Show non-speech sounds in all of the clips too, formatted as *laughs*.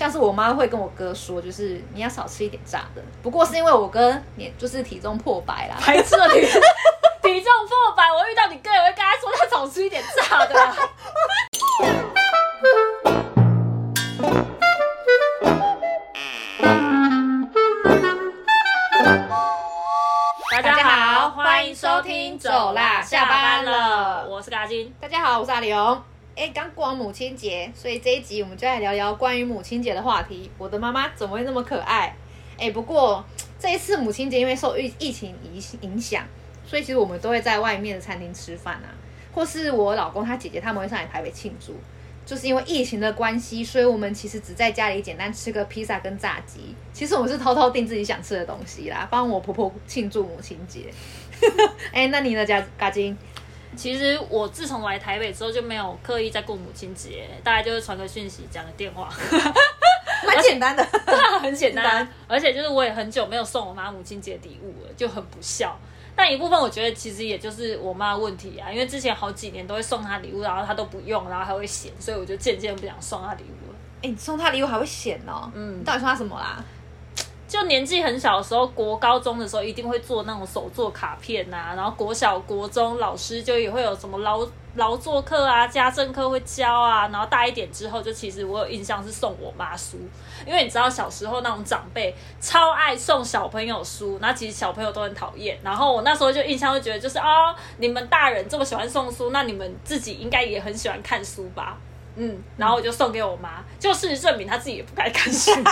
像是我妈会跟我哥说，就是你要少吃一点炸的。不过是因为我哥年就是体重破百啦，白痴的体 *laughs* 体重破百，我遇到你哥也会跟他说他少吃一点炸的啊。大家好，欢迎收听走啦，下班了，我是嘎金。大家好，我是阿刘。哎，刚过完母亲节，所以这一集我们就来聊聊关于母亲节的话题。我的妈妈怎么会那么可爱？哎，不过这一次母亲节因为受疫疫情影影响，所以其实我们都会在外面的餐厅吃饭啊，或是我老公他姐姐他们会上来台北庆祝。就是因为疫情的关系，所以我们其实只在家里简单吃个披萨跟炸鸡。其实我们是偷偷订自己想吃的东西啦，帮我婆婆庆祝母亲节。*laughs* 哎，那你呢，嘉嘉金？其实我自从来台北之后就没有刻意在过母亲节，大概就是传个讯息、讲个电话，*laughs* 蛮简单的，很 *laughs* 简单。而且就是我也很久没有送我妈母亲节礼物了，就很不孝。但一部分我觉得其实也就是我妈的问题啊，因为之前好几年都会送她礼物，然后她都不用，然后还会嫌，所以我就渐渐不想送她礼物了。哎，你送她礼物还会嫌哦？嗯，到底送她什么啦？就年纪很小的时候，国高中的时候一定会做那种手作卡片呐，然后国小、国中老师就也会有什么劳劳作课啊、家政课会教啊，然后大一点之后，就其实我有印象是送我妈书，因为你知道小时候那种长辈超爱送小朋友书，那其实小朋友都很讨厌，然后我那时候就印象就觉得就是哦，你们大人这么喜欢送书，那你们自己应该也很喜欢看书吧？嗯，然后我就送给我妈，就事实证明她自己也不该看书。*laughs*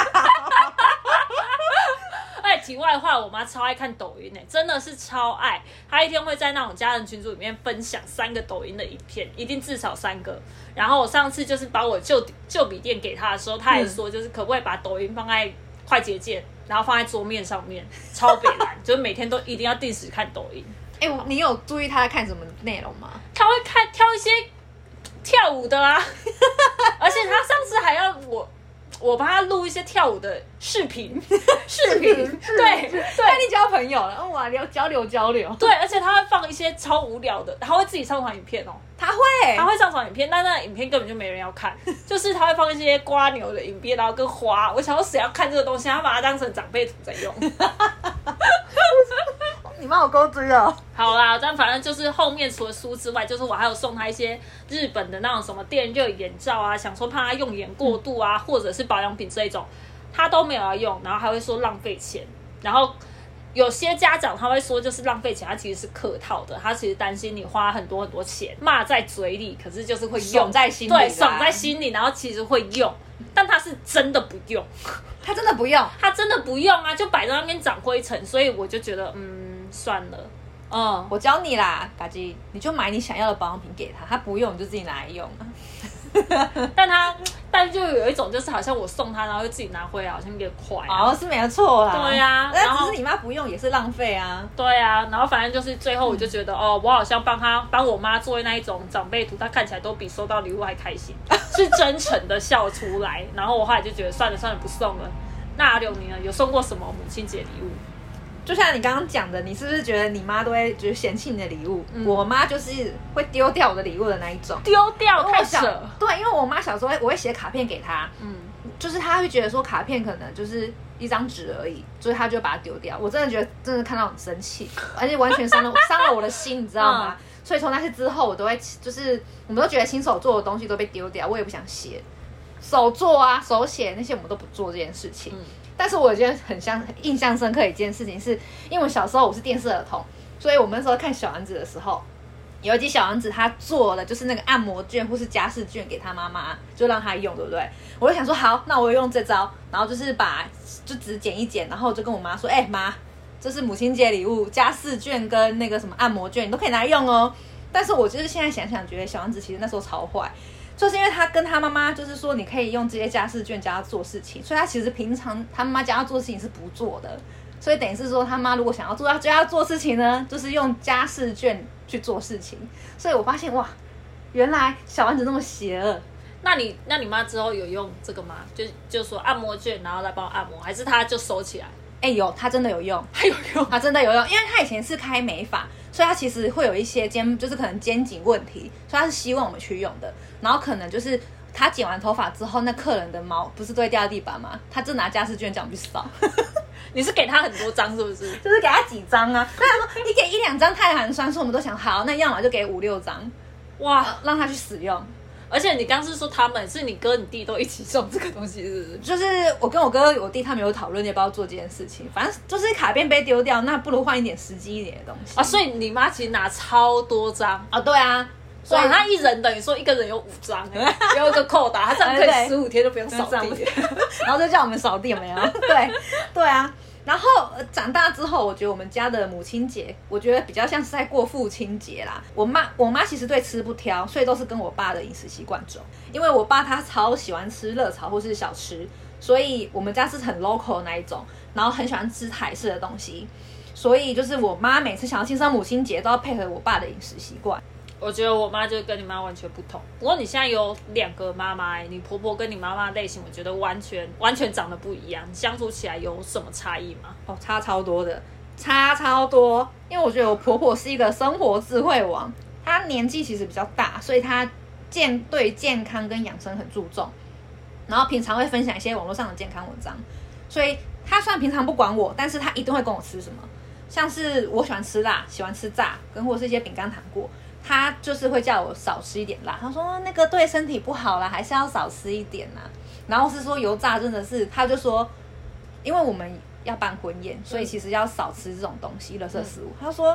哎，题外话，我妈超爱看抖音呢，真的是超爱。她一天会在那种家人群组里面分享三个抖音的影片，一定至少三个。然后我上次就是把我旧旧笔电给她的时候，她也说就是可不可以把抖音放在快捷键，然后放在桌面上面，超北蓝，*laughs* 就是每天都一定要定时看抖音。哎，你有注意她在看什么内容吗？她会看挑一些跳舞的啊，*laughs* 而且他上次还要我。我帮他录一些跳舞的视频，*laughs* 视频，对对，跟你交朋友了，哇，聊交流交流，对，而且他会放一些超无聊的，他会自己上传影片哦，他会，他会上传影片，但那影片根本就没人要看，*laughs* 就是他会放一些瓜牛的影片，然后跟花，我想要谁要看这个东西，他把它当成长辈图在用。你妈有够追哦！好啦，但反正就是后面除了书之外，就是我还有送他一些日本的那种什么电热眼罩啊，想说怕他用眼过度啊，或者是保养品这一种，他都没有要用，然后还会说浪费钱。然后有些家长他会说就是浪费钱，他其实是客套的，他其实担心你花很多很多钱，骂在嘴里，可是就是会用在心里，对，爽在心里，然后其实会用，但他是真的不用，他真的不用，他真的不用啊，就摆在那边长灰尘，所以我就觉得嗯。算了，嗯，我教你啦，嘎吉，你就买你想要的保养品给他，他不用你就自己拿来用。*laughs* 但他，但就有一种就是好像我送他，然后又自己拿回来，好像有点快。哦，是没错啦。对呀，那只是你妈不用也是浪费啊。对呀，然后反正就是最后我就觉得，哦，我好像帮他帮我妈做那一种长辈图，他看起来都比收到礼物还开心，*laughs* 是真诚的笑出来。然后我后来就觉得算了算了，不送了。那阿柳你呢？有送过什么母亲节礼物？就像你刚刚讲的，你是不是觉得你妈都会就是嫌弃你的礼物？我妈就是会丢掉我的礼物的那一种，丢掉太舍。对，因为我妈小时候我会写卡片给她，嗯，就是她会觉得说卡片可能就是一张纸而已，所以她就把它丢掉。我真的觉得真的看到很生气，*laughs* 而且完全伤了伤了我的心，你知道吗？所以从那次之后，我都会就是我们都觉得亲手做的东西都被丢掉，我也不想写手做啊，手写那些我们都不做这件事情。但是我觉得很像印象深刻一件事情，是因为我小时候我是电视儿童，所以我们那时候看小丸子的时候，有一集小丸子他做了就是那个按摩券或是家事券给他妈妈，就让他用，对不对？我就想说好，那我用这招，然后就是把就只剪一剪，然后就跟我妈说，哎妈，这是母亲节礼物，家事券跟那个什么按摩券，你都可以拿来用哦。但是我就是现在想想，觉得小丸子其实那时候超坏。就是因为他跟他妈妈，就是说你可以用这些家事卷教他做事情，所以他其实平常他妈妈教他做事情是不做的，所以等于是说他妈如果想要做他教他做事情呢，就是用家事卷去做事情。所以我发现哇，原来小丸子那么邪恶。那你 *laughs* 那你妈之后有用这个吗？就就说按摩卷，然后来帮我按摩，还是他就收起来？哎，有，他真的有用，他有用，他真的有用，因为他以前是开美发。所以他其实会有一些肩，就是可能肩颈问题，所以他是希望我们去用的。然后可能就是他剪完头发之后，那客人的毛不是都会掉地板吗？他就拿家事卷这样去扫。*laughs* 你是给他很多张是不是？就是给他几张啊？那他说你给一两张太寒酸，所以我们都想好，那要么就给五六张，哇，让他去使用。而且你刚是说他们是你哥你弟都一起送这个东西，是不是？就是我跟我哥我弟他们有讨论要不要做这件事情，反正就是卡片被丢掉，那不如换一点实际一点的东西啊。所以你妈其实拿超多张啊，对啊，所以他一人等于说一个人有五张，*laughs* 有一个扣打，他这样可以十五天都不用扫地，*laughs* 然后就叫我们扫地，有没有？对，对啊。然后长大之后，我觉得我们家的母亲节，我觉得比较像是在过父亲节啦。我妈，我妈其实对吃不挑，所以都是跟我爸的饮食习惯走。因为我爸他超喜欢吃热炒或是小吃，所以我们家是很 local 那一种，然后很喜欢吃台式的东西。所以就是我妈每次想要庆生母亲节，都要配合我爸的饮食习惯。我觉得我妈就跟你妈完全不同。不过你现在有两个妈妈，你婆婆跟你妈妈类型，我觉得完全完全长得不一样，相处起来有什么差异吗？哦，差超多的，差超多。因为我觉得我婆婆是一个生活智慧王，她年纪其实比较大，所以她健对健康跟养生很注重，然后平常会分享一些网络上的健康文章。所以她虽然平常不管我，但是她一定会跟我吃什么，像是我喜欢吃辣，喜欢吃炸，跟或是一些饼干糖果。他就是会叫我少吃一点辣，他说那个对身体不好啦，还是要少吃一点呐。然后是说油炸真的是，他就说，因为我们要办婚宴，所以其实要少吃这种东西，垃圾食物。他说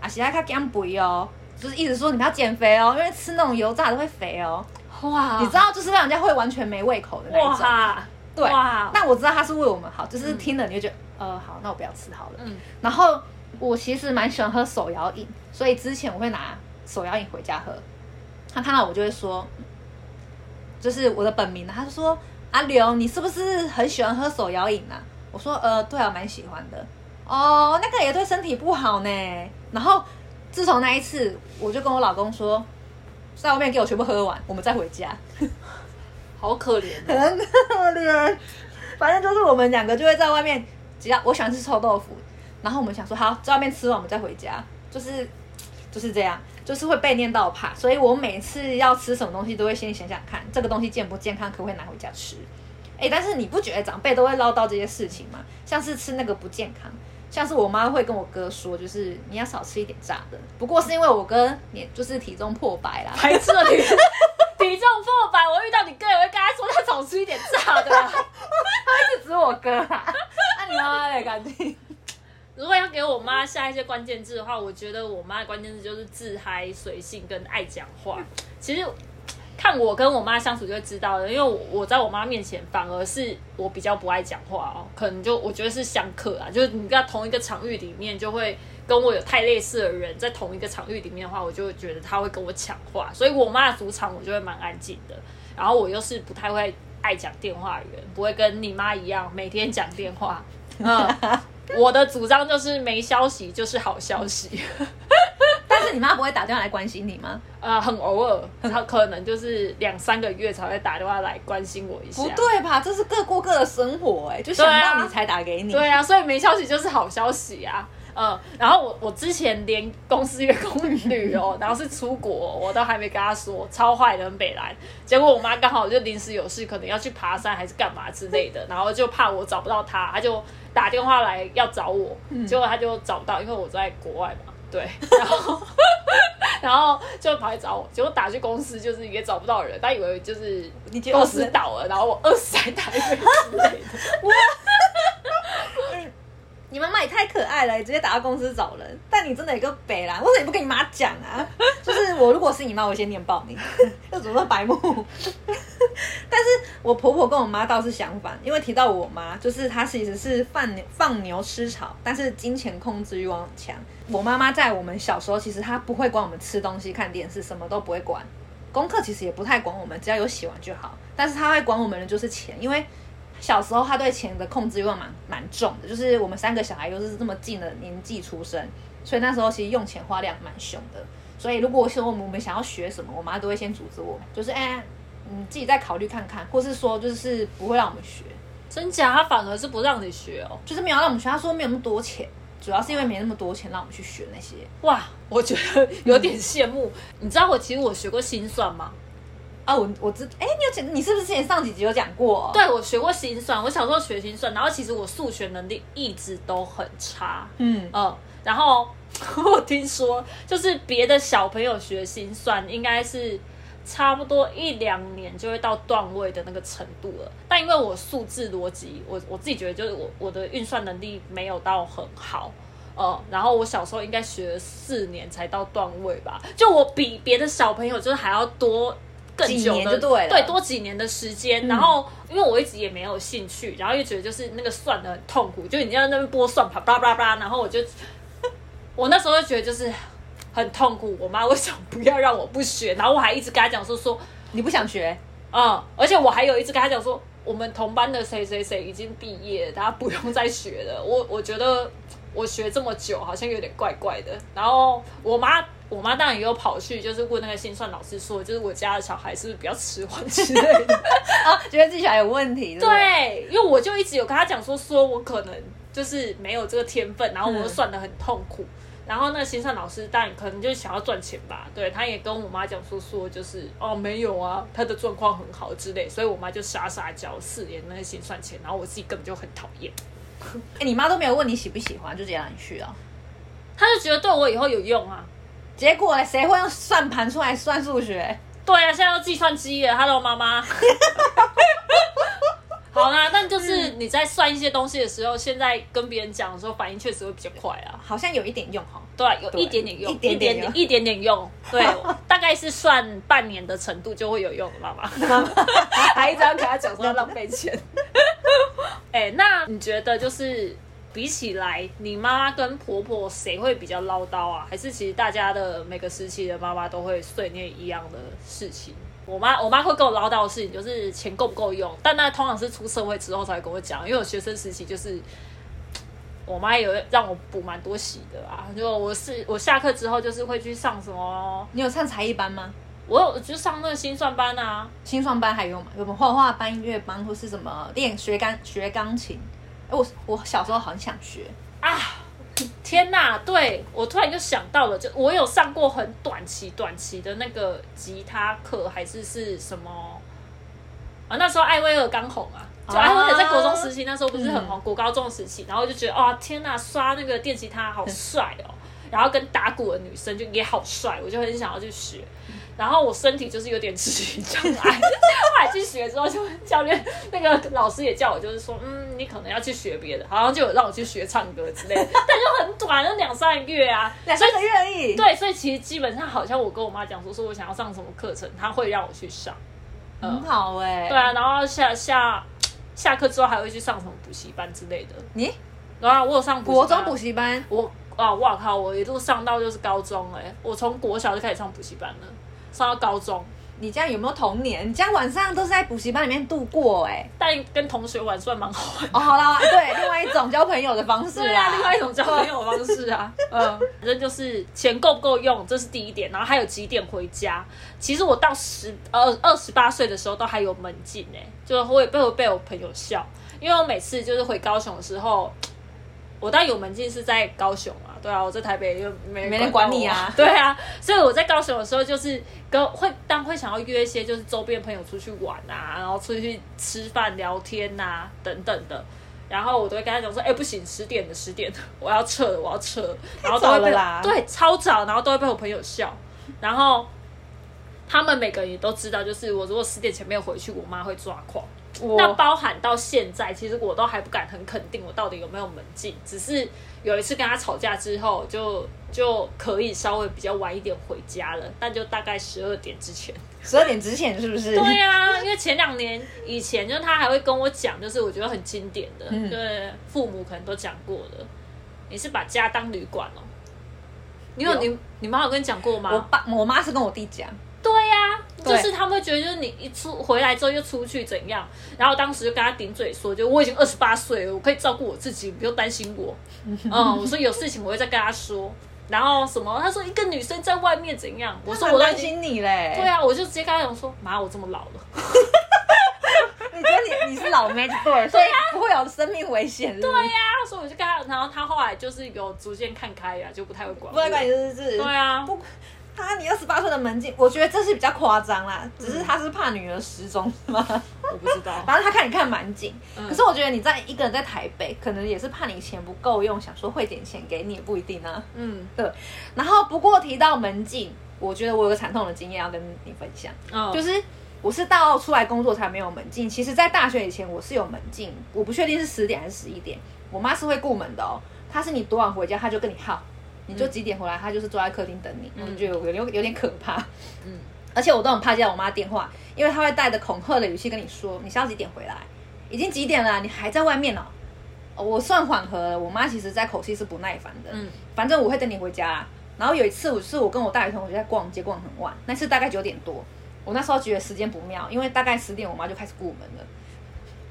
啊，现在他减肥哦，就是一直说你们要减肥哦，因为吃那种油炸的会肥哦。哇，你知道就是让人家会完全没胃口的那种。对，那我知道他是为我们好，就是听了你就觉得呃好，那我不要吃好了。嗯。然后我其实蛮喜欢喝手摇饮，所以之前我会拿。手摇饮回家喝，他看到我就会说，就是我的本名他就说阿刘，你是不是很喜欢喝手摇饮啊？我说呃，对啊，蛮喜欢的。哦，那个也对身体不好呢。然后自从那一次，我就跟我老公说，在外面给我全部喝完，我们再回家。*laughs* 好可怜，*laughs* 很可怜。反正就是我们两个就会在外面，只要我喜欢吃臭豆腐，然后我们想说好在外面吃完，我们再回家，就是就是这样。就是会被念到怕，所以我每次要吃什么东西都会先想想看，这个东西健不健康，可不可以拿回家吃。哎，但是你不觉得长辈都会唠叨这些事情吗？像是吃那个不健康，像是我妈会跟我哥说，就是你要少吃一点炸的。不过是因为我哥年就是体重破百啦，还吃了体体重破百，我遇到你哥也会跟他说他少吃一点炸的，*laughs* 他一直指我哥啊，那 *laughs* 你妈妈也赶紧。给我妈下一些关键字的话，我觉得我妈的关键字就是自嗨、随性跟爱讲话。其实看我跟我妈相处就知道了，因为我在我妈面前反而是我比较不爱讲话哦，可能就我觉得是相克啊，就是你在同一个场域里面，就会跟我有太类似的人在同一个场域里面的话，我就觉得他会跟我抢话，所以我妈的主场我就会蛮安静的。然后我又是不太会爱讲电话的人，不会跟你妈一样每天讲电话。我的主张就是没消息就是好消息，*laughs* 但是你妈不会打电话来关心你吗？呃，很偶尔，她可能就是两三个月才会打电话来关心我一下。不对吧？这是各过各的生活，哎，就想到你才打给你。对啊，所以没消息就是好消息啊。嗯，然后我我之前连公司员工旅游，然后是出国，我都还没跟他说，超坏的很北兰。结果我妈刚好就临时有事，可能要去爬山还是干嘛之类的，然后就怕我找不到他，他就打电话来要找我，结果他就找不到，因为我在国外嘛，对，然后 *laughs* 然后就跑来找我，结果打去公司就是也找不到人，他以为就是公司倒了，然后我饿死在台北之类的。*laughs* 你妈妈也太可爱了，直接打到公司找人。但你真的有个北啦，为什么你不跟你妈讲啊？*laughs* 就是我如果是你妈，我先念报你，*laughs* 又怎么白目？*laughs* 但是我婆婆跟我妈倒是相反，因为提到我妈，就是她其实是放放牛吃草，但是金钱控制欲望很强。我妈妈在我们小时候，其实她不会管我们吃东西、看电视，什么都不会管。功课其实也不太管我们，只要有写完就好。但是她会管我们的就是钱，因为。小时候他对钱的控制欲望蛮蛮重的，就是我们三个小孩又是这么近的年纪出生，所以那时候其实用钱花量蛮凶的。所以如果说我们我们想要学什么，我妈都会先阻止我，就是哎，你自己再考虑看看，或是说就是不会让我们学。真假？他反而是不让你学哦，就是没有让我们学。他说没有那么多钱，主要是因为没那么多钱让我们去学那些。哇，我觉得有点羡慕。你知道我其实我学过心算吗？啊，我我知，哎，你有讲，你是不是之前上几集有讲过？对，我学过心算，我小时候学心算，然后其实我数学能力一直都很差，嗯嗯，然后 *laughs* 我听说就是别的小朋友学心算，应该是差不多一两年就会到段位的那个程度了，但因为我数字逻辑，我我自己觉得就是我我的运算能力没有到很好。哦，然后我小时候应该学了四年才到段位吧，就我比别的小朋友就是还要多更久的对多几年的时间。然后因为我一直也没有兴趣，然后又觉得就是那个算的很痛苦，就你在那边拨算盘，叭叭叭，然后我就 *laughs* 我那时候就觉得就是很痛苦。我妈为什么不要让我不学？然后我还一直跟她讲说说你不想学，嗯，而且我还有一直跟她讲说我们同班的谁谁谁已经毕业，他不用再学了。我我觉得。我学这么久，好像有点怪怪的。然后我妈，我妈当然也有跑去，就是问那个心算老师说，就是我家的小孩是不是比较迟缓之类的啊？*laughs* 觉得自己小孩有问题。对，因为我就一直有跟他讲说，说我可能就是没有这个天分，然后我又算的很痛苦。然后那个心算老师当然可能就想要赚钱吧，对，他也跟我妈讲说说就是哦没有啊，他的状况很好之类，所以我妈就傻傻交四年那个心算钱，然后我自己根本就很讨厌。*laughs* 哎，你妈都没有问你喜不喜欢，就直接让你去啊？她就觉得对我以后有用啊。结果谁会用算盘出来算数学？对啊，现在都计算机了。Hello，妈妈。*laughs* 好啦，但就是你在算一些东西的时候，现在跟别人讲的时候，反应确实会比较快啊。好像有一点用哈。对，有一点点用，一点点，一点点用。对，*laughs* 大概是算半年的程度就会有用的，妈妈。还一直要跟他讲说要浪费钱。*laughs* 哎，那你觉得就是比起来，你妈妈跟婆婆谁会比较唠叨啊？还是其实大家的每个时期的妈妈都会碎念一样的事情？我妈我妈会跟我唠叨的事情就是钱够不够用，但那通常是出社会之后才会跟我讲，因为我学生时期就是我妈有让我补蛮多习的啊。就我是我下课之后就是会去上什么？你有上才艺班吗？我有就上那个心算班啊，心算班还有吗？有什么画画班、音乐班，或是什么练学钢学钢琴？哎，我我小时候很想学啊！天哪，对我突然就想到了，就我有上过很短期、短期的那个吉他课，还是是什么啊？那时候艾薇儿刚红啊，就艾薇儿在国中时期，那时候不是很红，国高中时期，然后就觉得哦，天哪，刷那个电吉他好帅哦，然后跟打鼓的女生就也好帅，我就很想要去学。然后我身体就是有点肢体障碍，*laughs* 后来去学之后，就教练那个老师也叫我，就是说，嗯，你可能要去学别的，好像就有让我去学唱歌之类的，*laughs* 但就很短，就两三个月啊，两三个月而已。对，所以其实基本上好像我跟我妈讲说，说我想要上什么课程，她会让我去上，很好哎。对啊，然后下下下课之后还会去上什么补习班之类的。你，然后我有上国中补习班，我啊，我靠，我一路上到就是高中哎，我从国小就开始上补习班了。上到高中，你家有没有童年？你家晚上都是在补习班里面度过哎，但跟同学玩算蛮好玩哦。好了，对，另外一种交朋友的方式啊，另外一种交朋友的方式啊。*laughs* 嗯，反正就是钱够不够用，这是第一点。然后还有几点回家。其实我到十二二十八岁的时候都还有门禁哎，就会被我被我朋友笑，因为我每次就是回高雄的时候。我到有门禁是在高雄啊，对啊，我在台北又没没人管你啊，*laughs* 对啊，所以我在高雄的时候就是跟会当会想要约一些就是周边朋友出去玩啊，然后出去吃饭聊天呐等等的，然后我都会跟他讲说，哎不行，十点的十点的 *laughs* 我要撤，我要撤，然后都会被对超早，然后都会被我朋友笑，然后他们每个人也都知道，就是我如果十点前没有回去，我妈会抓狂。那包含到现在，其实我都还不敢很肯定我到底有没有门禁。只是有一次跟他吵架之后，就就可以稍微比较晚一点回家了，但就大概十二点之前。十二点之前是不是？对呀，*laughs* 因为前两年以前，就他还会跟我讲，就是我觉得很经典的，对父母可能都讲过的。你是把家当旅馆哦？你有你你妈有跟你讲过吗？我爸我妈是跟我弟讲。对呀，就是他们会觉得，就是你一出回来之后又出去怎样？然后当时就跟他顶嘴说，就我已经二十八岁了，我可以照顾我自己，不用担心我。*laughs* 嗯，我说有事情我会再跟他说。然后什么？他说一个女生在外面怎样？我说我担心你嘞。对啊，我就直接跟他讲说，妈，我这么老了。*laughs* 你觉得你你是老妹对，所以不会有生命危险。对呀，所以我就跟他，然后他后来就是有逐渐看开呀，就不太会管。不太管你是不是？对啊。他你二十八岁的门禁，我觉得这是比较夸张啦，只是他是怕女儿失踪是吗？*laughs* 我不知道。反正他看你看蛮紧，可是我觉得你在一个人在台北，可能也是怕你钱不够用，想说汇点钱给你也不一定啊。嗯，对。然后不过提到门禁，我觉得我有个惨痛的经验要跟你分享，就是我是到出来工作才没有门禁，其实在大学以前我是有门禁，我不确定是十点还是十一点，我妈是会顾门的哦，她是你多晚回家，她就跟你耗。你就几点回来，他就是坐在客厅等你，我就有有有点可怕。嗯，而且我都很怕接到我妈电话，因为她会带着恐吓的语气跟你说：“你是要几点回来？已经几点了，你还在外面呢。”我算缓和了，我妈其实在口气是不耐烦的。嗯，反正我会等你回家。然后有一次，我是我跟我大学同学在逛街，逛很晚，那次大概九点多，我那时候觉得时间不妙，因为大概十点我妈就开始过门了。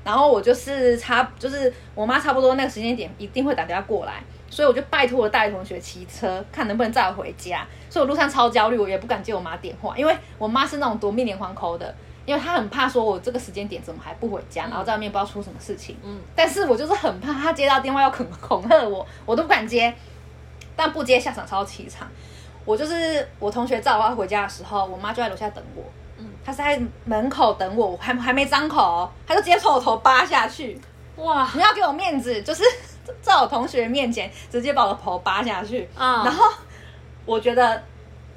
然后我就是差，就是我妈差不多那个时间点一定会打电话过来，所以我就拜托了大学同学骑车，看能不能载我回家。所以我路上超焦虑，我也不敢接我妈电话，因为我妈是那种夺命连环扣的，因为她很怕说我这个时间点怎么还不回家，然后在外面不知道出什么事情。嗯，但是我就是很怕她接到电话要恐恐吓我，我都不敢接。但不接下场超凄惨。我就是我同学载我要回家的时候，我妈就在楼下等我。她是在门口等我，我还还没张口，她就直接从我头扒下去。哇！你要给我面子，就是在我同学面前直接把我的头扒下去。啊！然后我觉得，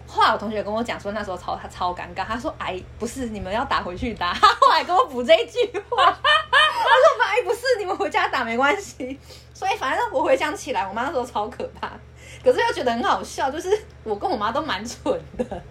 后来我同学跟我讲说，那时候超他超尴尬。他说：“哎，不是你们要打回去打。” *laughs* 他后来跟我补这一句话。他说：“哎，不是你们回家打没关系。”所以反正我回想起来，我妈那时候超可怕，可是又觉得很好笑，就是我跟我妈都蛮蠢的。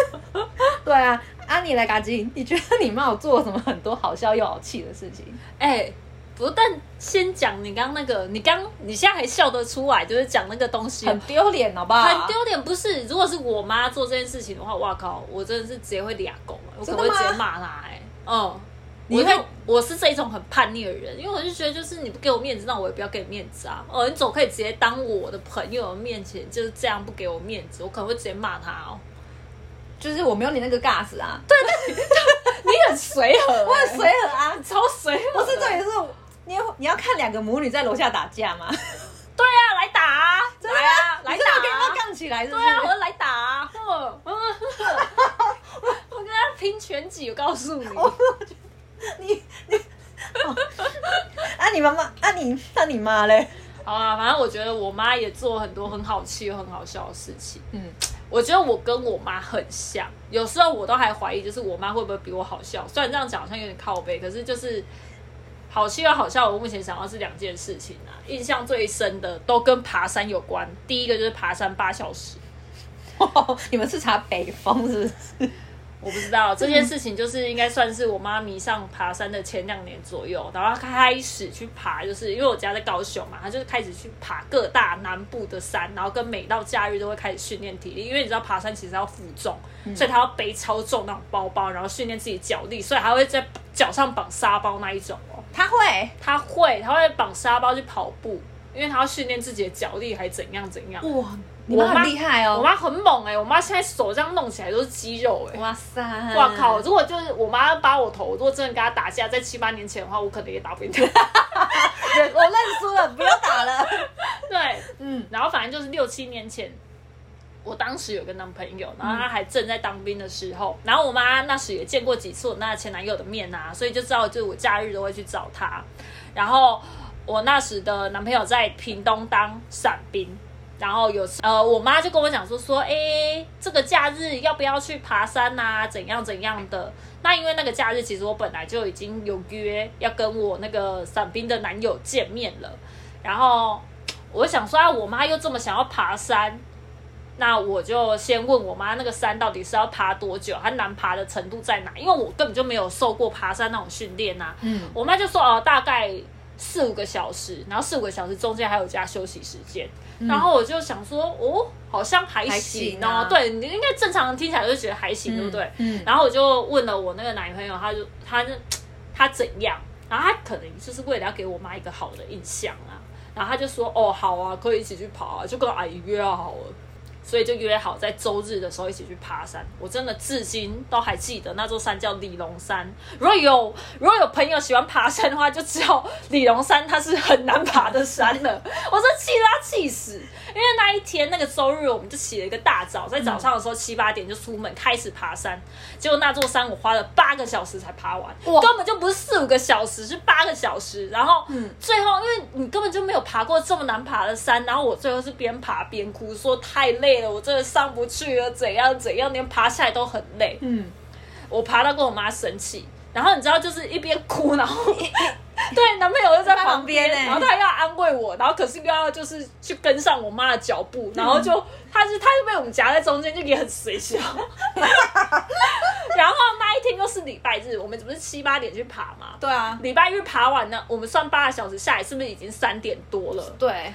*laughs* 对啊。啊，妮来嘎吉，你觉得你妈有做什么很多好笑又好气的事情？哎，不，但先讲你刚刚那个，你刚你现在还笑得出来，就是讲那个东西很丢脸，好不好？很丢脸，不是？如果是我妈做这件事情的话，哇靠，我真的是直接会俩狗了，我可能会直接骂她。哎，嗯，你会，我是这一种很叛逆的人，因为我就觉得，就是你不给我面子，那我也不要给你面子啊。哦，你总可以直接当我的朋友面前就是这样不给我面子，我可能会直接骂他哦。就是我没有你那个架子啊，对对，你很随和，我很随和啊，超随和。不是这也是你你要看两个母女在楼下打架吗？*laughs* 对啊，来打啊，来啊，来打，跟他杠起来，对啊，我说来打啊，*laughs* 我跟他拼拳击，我告诉你，*laughs* 你你，啊你妈妈，啊你那你妈嘞？好啊，反正我觉得我妈也做很多很好气又很好笑的事情，嗯。我觉得我跟我妈很像，有时候我都还怀疑，就是我妈会不会比我好笑。虽然这样讲好像有点靠背，可是就是好气又好笑。我目前想到是两件事情啊，印象最深的都跟爬山有关。第一个就是爬山八小时，*laughs* 你们是查北风是不是？*laughs* 我不知道这件事情，就是应该算是我妈迷上爬山的前两年左右，然后开始去爬，就是因为我家在高雄嘛，她就是开始去爬各大南部的山，然后跟每到假日都会开始训练体力，因为你知道爬山其实要负重，所以她要背超重那种包包，然后训练自己脚力，所以还会在脚上绑沙包那一种哦。她会，她会，她会绑沙包去跑步，因为她要训练自己的脚力，还怎样怎样。哇。我妈很厉害哦，我妈很猛哎，我妈现在手这样弄起来都是肌肉哎，哇塞，哇靠！如果就是我妈扒我头，如果真的跟她打架，在七八年前的话，我可能也打不赢她。*laughs* 我认输了，不要打了。*laughs* 对，嗯，然后反正就是六七年前，我当时有个男朋友，然后他还正在当兵的时候，然后我妈那时也见过几次我那前男友的面啊，所以就知道，就是我假日都会去找他。然后我那时的男朋友在屏东当伞兵。然后有呃，我妈就跟我讲说说，哎，这个假日要不要去爬山呐？怎样怎样的？那因为那个假日，其实我本来就已经有约要跟我那个伞兵的男友见面了。然后我想说，我妈又这么想要爬山，那我就先问我妈，那个山到底是要爬多久？它难爬的程度在哪？因为我根本就没有受过爬山那种训练呐。嗯，我妈就说，哦，大概四五个小时，然后四五个小时中间还有加休息时间。然后我就想说，哦，好像还行哦。对你应该正常听起来就觉得还行，对不对？嗯。然后我就问了我那个男朋友，他就他就他怎样？然后他可能就是为了要给我妈一个好的印象啊。然后他就说，哦，好啊，可以一起去跑啊，就跟阿姨约好了。所以就约好在周日的时候一起去爬山。我真的至今都还记得那座山叫李龙山。如果有如果有朋友喜欢爬山的话，就知道李龙山它是很难爬的山了。我说气他气死，因为那一天那个周日我们就起了一个大早，在早上的时候七八点就出门开始爬山，结果那座山我花了八个小时才爬完，根本就不是四五个小时，是八个小时。然后最后因为你根本就没有爬过这么难爬的山，然后我最后是边爬边哭，说太累了，我真的上不去了，怎样怎样，连爬下来都很累。嗯，我爬到跟我妈生气，然后你知道就是一边哭，然后 *laughs* 对男朋友又在旁边，然后他要安慰我，然后可是又要就是去跟上我妈的脚步，然后就他是他就被我们夹在中间，就也很随笑。*laughs* 然后那一天又是礼拜日，我们不是七八点去爬嘛？对啊，礼拜日爬完呢，我们算八个小时下来，是不是已经三点多了？对。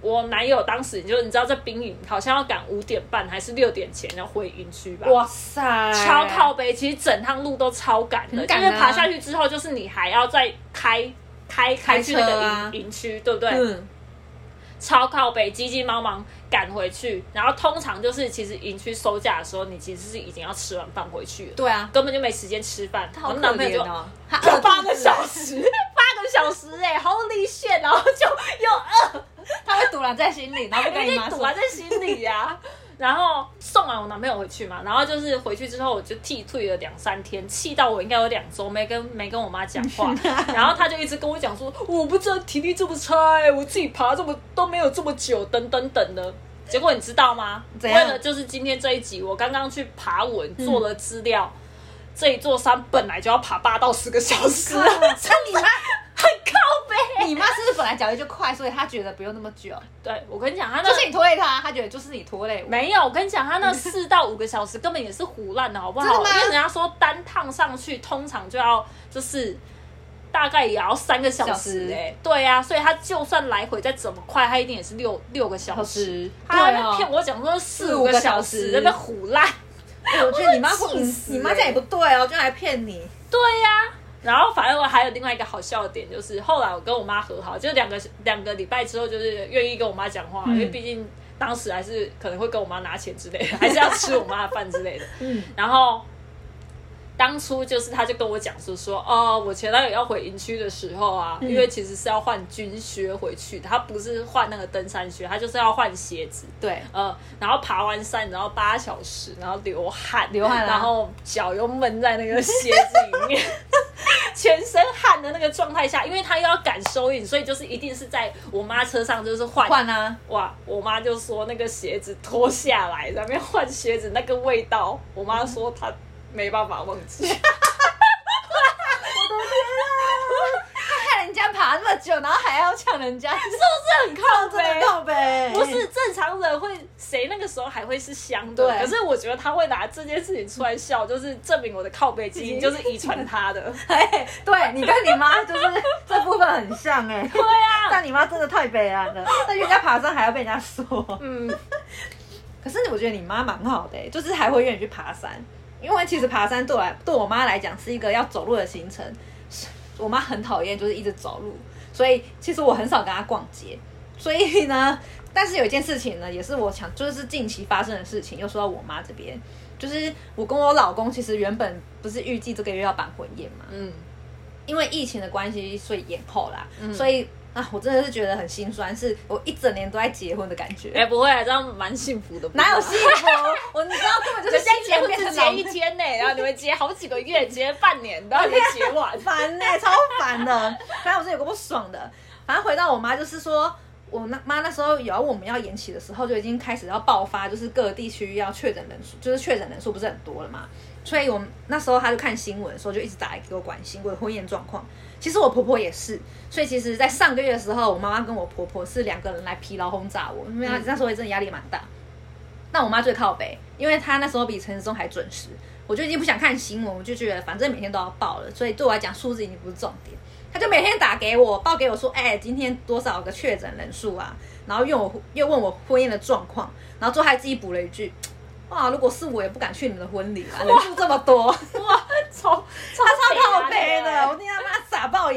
我男友当时就你知道在冰营，好像要赶五点半还是六点前要回营区吧？哇塞，超靠背，其实整趟路都超赶的，因为爬下去之后，就是你还要再开开开去那个营营区，对不对？嗯。超靠北，急急忙忙赶回去，然后通常就是其实营区收假的时候，你其实是已经要吃完饭回去了。对啊，根本就没时间吃饭。我男朋友就就八个小时，八个小时哎，好离线，然后就又饿。*laughs* 他会堵拦在心里，然后跟你妈堵拦在心里呀。*laughs* 然后送完我男朋友回去嘛，然后就是回去之后我就剃退了两三天，气到我应该有两周没跟没跟我妈讲话。*laughs* 然后他就一直跟我讲说，我不知道体力这么差，我自己爬这么都没有这么久，等等等的。结果你知道吗？为了就是今天这一集，我刚刚去爬文做了资料，这一座山本来就要爬八到十个小时。那你妈？很靠背，你妈是不是本来脚力就快，所以他觉得不用那么久？对，我跟你讲，她就是你拖累他，他觉得就是你拖累。没有，我跟你讲，他那四到五个小时根本也是胡乱的，好不好？因为人家说单趟上去通常就要就是大概也要三个小时哎，对呀，所以他就算来回再怎么快，他一定也是六六个小时。她骗我讲说四五个小时，那边胡乱。我觉得你妈不，*laughs* 你妈这样也不对哦，就来骗你。对呀。然后反正我还有另外一个好笑的点，就是后来我跟我妈和好，就两个两个礼拜之后，就是愿意跟我妈讲话，因为毕竟当时还是可能会跟我妈拿钱之类的，还是要吃我妈的饭之类的。嗯，然后。当初就是他就跟我讲说说哦，我前男友要回营区的时候啊，因为其实是要换军靴回去，他不是换那个登山靴，他就是要换鞋子。对，呃，然后爬完山，然后八小时，然后流汗，流汗，然后脚又闷在那个鞋子里面，*laughs* 全身汗的那个状态下，因为他又要赶收银，所以就是一定是在我妈车上就是换换啊，哇，我妈就说那个鞋子脱下来，然后换鞋子那个味道，我妈说她。没办法忘记，我的天啊！害人家爬那么久，然后还要抢人家，是不是很靠背？靠背，不是正常人会，谁那个时候还会是香的？可是我觉得他会拿这件事情出来笑，就是证明我的靠背基因 *laughs* 就是遗传他的。*laughs* 哎，对你跟你妈就是这部分很像哎。对啊，但你妈真的太悲哀了，那人家爬山还要被人家说。嗯，可是我觉得你妈蛮好的，就是还会愿意去爬山。因为其实爬山对我对我妈来讲是一个要走路的行程，我妈很讨厌就是一直走路，所以其实我很少跟她逛街。所以呢，*laughs* 但是有一件事情呢，也是我想就是近期发生的事情，又说到我妈这边，就是我跟我老公其实原本不是预计这个月要办婚宴嘛，嗯，因为疫情的关系，所以延后啦，所以。啊，我真的是觉得很心酸，是我一整年都在结婚的感觉。哎，不会，这样蛮幸福的。哪有幸福？*laughs* 我你知道根本就是先结婚只结一天呢，然后你们结好几个月，*laughs* 结半年都还没结完，*laughs* 烦呢，超烦的。反正我是有个不爽的。反正回到我妈，就是说我那妈那时候有要我们要延期的时候，就已经开始要爆发，就是各地区要确诊人数，就是确诊人数不是很多了嘛。所以我那时候他就看新闻的时候，就一直打来给我关心我的婚宴状况。其实我婆婆也是，所以其实，在上个月的时候，我妈妈跟我婆婆是两个人来疲劳轰炸我，因为那时候也真的压力蛮大。那我妈最靠北，因为她那时候比陈时中还准时，我就已经不想看新闻，我就觉得反正每天都要报了，所以对我来讲数字已经不是重点。她就每天打给我，报给我说，哎，今天多少个确诊人数啊？然后又我又问我婚宴的状况，然后最后还自己补了一句。哇！如果是我，也不敢去你们的婚礼了，人数这么多，哇，超，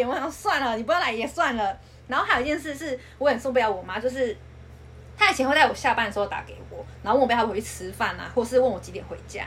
我想算了，你不要来也算了。然后还有一件事是，我很受不了我妈，就是她以前会在我下班的时候打给我，然后问我要不要回去吃饭啊，或是问我几点回家。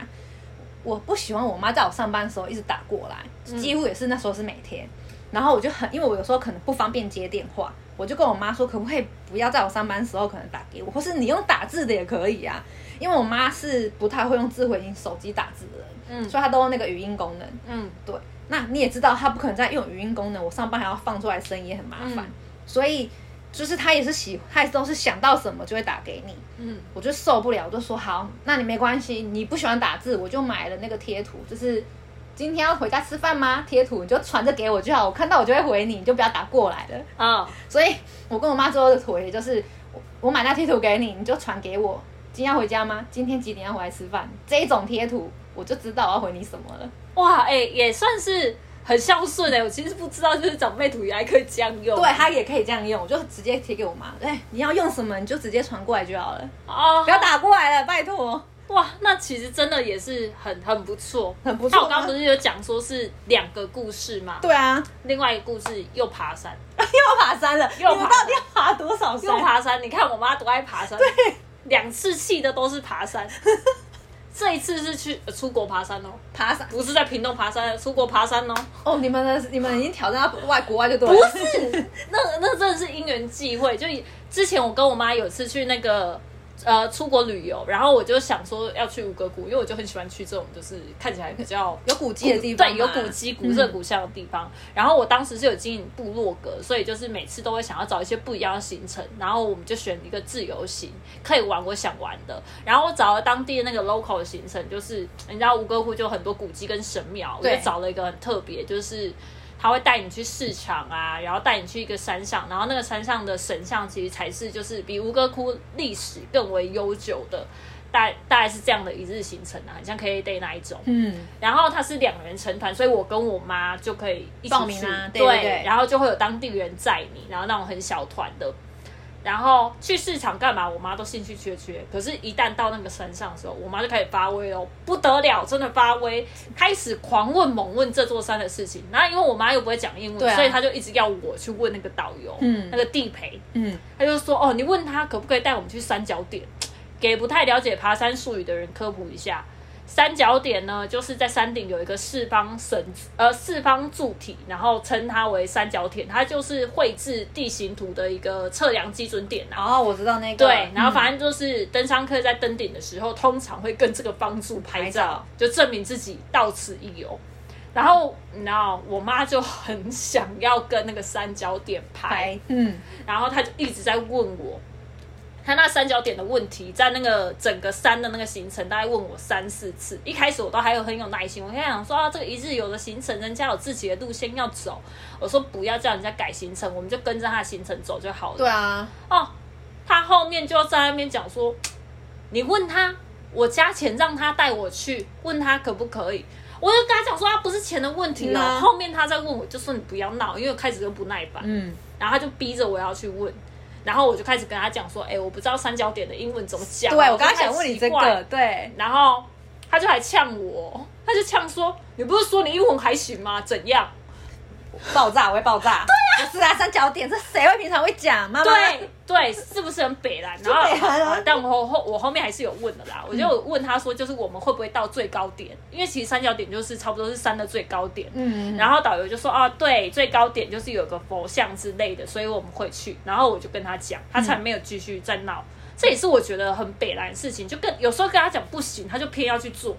我不喜欢我妈在我上班的时候一直打过来，几乎也是那时候是每天。然后我就很，因为我有时候可能不方便接电话，我就跟我妈说，可不可以不要在我上班的时候可能打给我，或是你用打字的也可以啊。因为我妈是不太会用智慧型手机打字的人，嗯，所以她都用那个语音功能，嗯，对。那你也知道，他不可能再用语音功能，我上班还要放出来声音也很麻烦，所以就是他也是喜，他也都是想到什么就会打给你，嗯，我就受不了，我就说好，那你没关系，你不喜欢打字，我就买了那个贴图，就是。今天要回家吃饭吗？贴图你就传着给我就好，我看到我就会回你，你就不要打过来了。啊，所以我跟我妈最后的回就是我我买那贴图给你，你就传给我。今天要回家吗？今天几点要回来吃饭？这一种贴图我就知道我要回你什么了。哇，哎，也算是很孝顺哎。我其实不知道，就是长辈图原来可以这样用。对，他也可以这样用，我就直接贴给我妈。哎，你要用什么你就直接传过来就好了。哦，不要打过来了，拜托。哇，那其实真的也是很很不错，很不错。那我刚刚不是有讲说是两个故事吗？对啊，另外一个故事又爬山，*laughs* 又爬山了，又爬，到底要爬多少山？又爬山，你看我妈多爱爬山，对，两次气的都是爬山，*laughs* 这一次是去出国爬山哦，爬山不是在屏东爬山，出国爬山哦。哦，你们的你们已经挑战到外国外就对了，不是，那那真的是因缘际会，就之前我跟我妈有次去那个。呃，出国旅游，然后我就想说要去五个谷，因为我就很喜欢去这种就是看起来比较有古迹的地方，对，有古迹、古色古香的地方。然后我当时是有经营部落格，所以就是每次都会想要找一些不一样的行程，然后我们就选一个自由行，可以玩我想玩的。然后我找了当地的那个 local 的行程，就是你知道五个湖就很多古迹跟神庙，我就找了一个很特别，就是。他会带你去市场啊，然后带你去一个山上，然后那个山上的神像其实才是就是比吴哥窟历史更为悠久的，大大概是这样的一日行程啊，很像 K A Day 那一种。嗯，然后他是两人成团，所以我跟我妈就可以一起去，对，然后就会有当地人载你，然后那种很小团的。然后去市场干嘛？我妈都兴趣缺缺。可是，一旦到那个山上的时候，我妈就开始发威哦，不得了，真的发威，开始狂问猛问这座山的事情。然后，因为我妈又不会讲英文，所以她就一直要我去问那个导游，嗯，那个地陪，嗯，他就说哦，你问他可不可以带我们去三角点，给不太了解爬山术语的人科普一下。三角点呢，就是在山顶有一个四方绳，呃，四方柱体，然后称它为三角点，它就是绘制地形图的一个测量基准点啊。哦，我知道那个。对，然后反正就是登山客在登顶的时候，通常会跟这个方柱拍照，就证明自己到此一游。然后，你知道，我妈就很想要跟那个三角点拍，嗯，然后她就一直在问我。他那三角点的问题，在那个整个山的那个行程，大概问我三四次。一开始我都还有很有耐心，我跟他讲说啊，这个一日游的行程，人家有自己的路线要走，我说不要叫人家改行程，我们就跟着他的行程走就好了。对啊，哦，他后面就在那边讲说，你问他，我加钱让他带我去，问他可不可以？我就跟他讲说，他不是钱的问题了。后面他再问我，就说你不要闹，因为开始就不耐烦。嗯，然后他就逼着我要去问。然后我就开始跟他讲说，哎，我不知道三角点的英文怎么讲。对我刚刚想问你这个，对。然后他就还呛我，他就呛说，你不是说你英文还行吗？怎样？爆炸，我会爆炸。对呀，不是啊，三角点，这谁会平常会讲？妈妈。对对，是不是很北然？*laughs* 然后，但我后我后面还是有问的啦。我就问他说，就是我们会不会到最高点？因为其实三角点就是差不多是山的最高点。嗯。然后导游就说，哦，对，最高点就是有个佛像之类的，所以我们会去。然后我就跟他讲，他才没有继续再闹。这也是我觉得很北蓝的事情，就跟有时候跟他讲不行，他就偏要去做。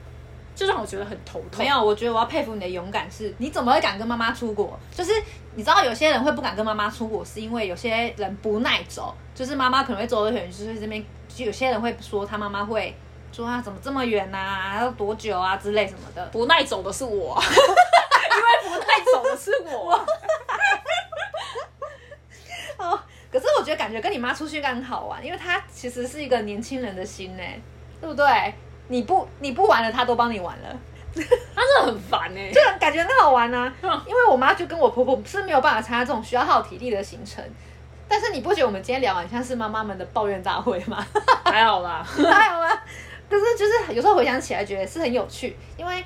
就让我觉得很头痛。没有，我觉得我要佩服你的勇敢，是你怎么会敢跟妈妈出国？就是你知道有些人会不敢跟妈妈出国，是因为有些人不耐走，就是妈妈可能会走得很远，就是这边就有些人会说他妈妈会说啊怎么这么远呐，要多久啊之类什么的。不耐走的是我，*laughs* 因为不耐走的是我。*laughs* 哦，可是我觉得感觉跟你妈出去应该很好玩，因为她其实是一个年轻人的心呢，对不对？你不你不玩了，他都帮你玩了，*laughs* 他真的很烦哎，就感觉很好玩啊。*laughs* 因为我妈就跟我婆婆是没有办法参加这种需要耗体力的行程，但是你不觉得我们今天聊完像是妈妈们的抱怨大会吗？*laughs* 还好吧，还好吗？可是就是有时候回想起来，觉得是很有趣。因为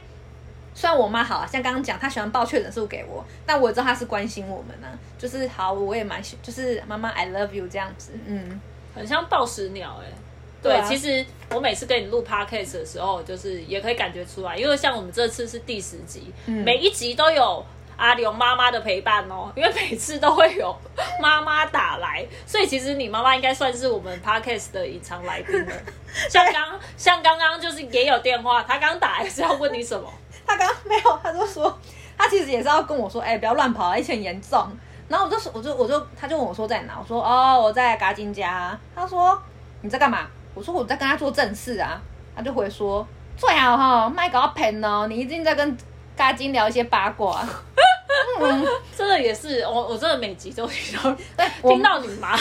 虽然我妈好啊，像刚刚讲，她喜欢报确诊数给我，但我知道她是关心我们呢。就是好，我也蛮喜，就是妈妈 I love you 这样子，嗯。很像暴食鸟哎、对，对啊其实我每次跟你录 podcast 的时候，就是也可以感觉出来，因为像我们这次是第十集，嗯每一集都有阿刘妈妈的陪伴哦，*laughs* 因为每次都会有妈妈打来，所以其实你妈妈应该算是我们 podcast 的隐藏来宾了。*laughs* 像刚像刚刚就是也有电话，他刚打来是要问你什么？他刚刚没有，他就说他其实也是要跟我说，哎、不要乱跑啊，一切很严重。然后我就说，我就我就他就问我说在哪，我说哦我在嘎金家。他说你在干嘛？我说我在跟他做正事啊。他就回说最好哈，麦搞骗哦，你一定在跟嘎金聊一些八卦。*laughs* 嗯，真的也是，我我真的每集都听到对，听到你妈，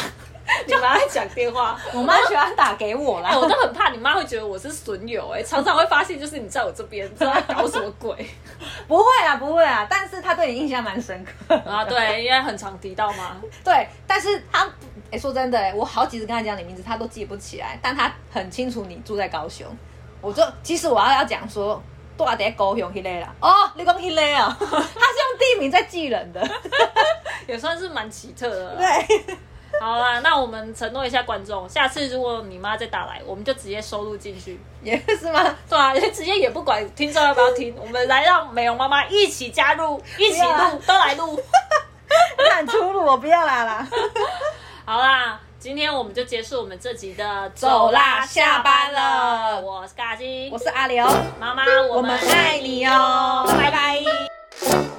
*laughs* 你妈在讲电话。*laughs* 我妈喜欢打给我啦哎，。我都很怕你妈会觉得我是损友，哎，常常会发现就是你在我这边，不知道在搞什么鬼 *laughs* 不会啊，不会啊，但是他对你印象蛮深刻。啊？对，因为很常提到嘛。对，但是他，哎、说真的、哎，我好几次跟他讲你名字，他都记不起来，但他很清楚你住在高雄。我就其实我要要讲说，多少在高雄迄个啦。哦，你讲迄个啊，他是用地名在记人的。也算是蛮奇特的。，对，好啦，那我们承诺一下观众，下次如果你妈再打来，我们就直接收录进去。也是吗？对啊，直接也不管听众要不要听，我们来让美容妈妈一起加入，一起录，都来录。那很粗鲁，我不要啦啦。*laughs* 好啦，今天我们就结束我们这集的走啦下班了我是嘎金，我是阿刘，妈妈，我们爱你哦，拜拜。